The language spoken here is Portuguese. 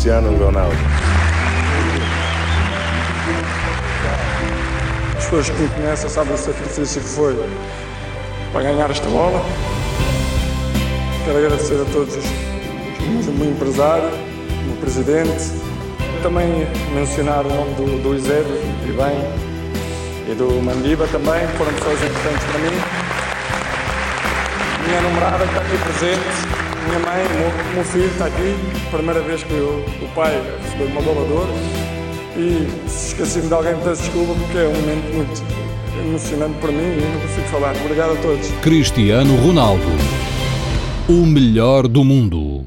Cristiano Ronaldo. As pessoas que me conhecem sabem o sacrifício que foi para ganhar esta bola. Quero agradecer a todos os, os o meu empresário, o meu presidente. Também mencionar o nome do, do Eusébio, e bem, e do Mandiba também, que foram pessoas importantes para mim. Minha namorada está aqui presente minha mãe, o meu, filho está aqui, primeira vez que o, o pai recebeu uma bola. E se esqueci-me de alguém, peço desculpa porque é um momento muito emocionante para mim e não consigo falar. Obrigado a todos. Cristiano Ronaldo, o melhor do mundo.